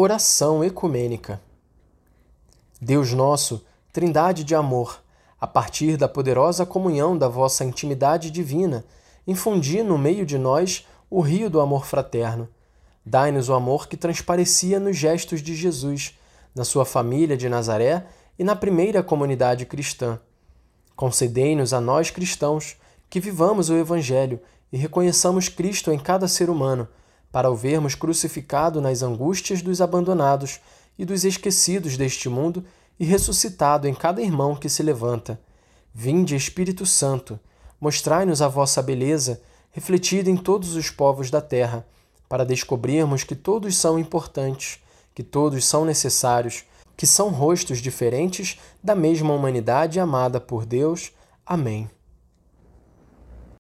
Oração ecumênica. Deus nosso, Trindade de amor, a partir da poderosa comunhão da vossa intimidade divina, infundi no meio de nós o rio do amor fraterno. Dai-nos o amor que transparecia nos gestos de Jesus, na sua família de Nazaré e na primeira comunidade cristã. Concedei-nos a nós cristãos que vivamos o Evangelho e reconheçamos Cristo em cada ser humano para o vermos crucificado nas angústias dos abandonados e dos esquecidos deste mundo e ressuscitado em cada irmão que se levanta. Vinde, Espírito Santo, mostrai-nos a vossa beleza, refletida em todos os povos da terra, para descobrirmos que todos são importantes, que todos são necessários, que são rostos diferentes da mesma humanidade amada por Deus. Amém.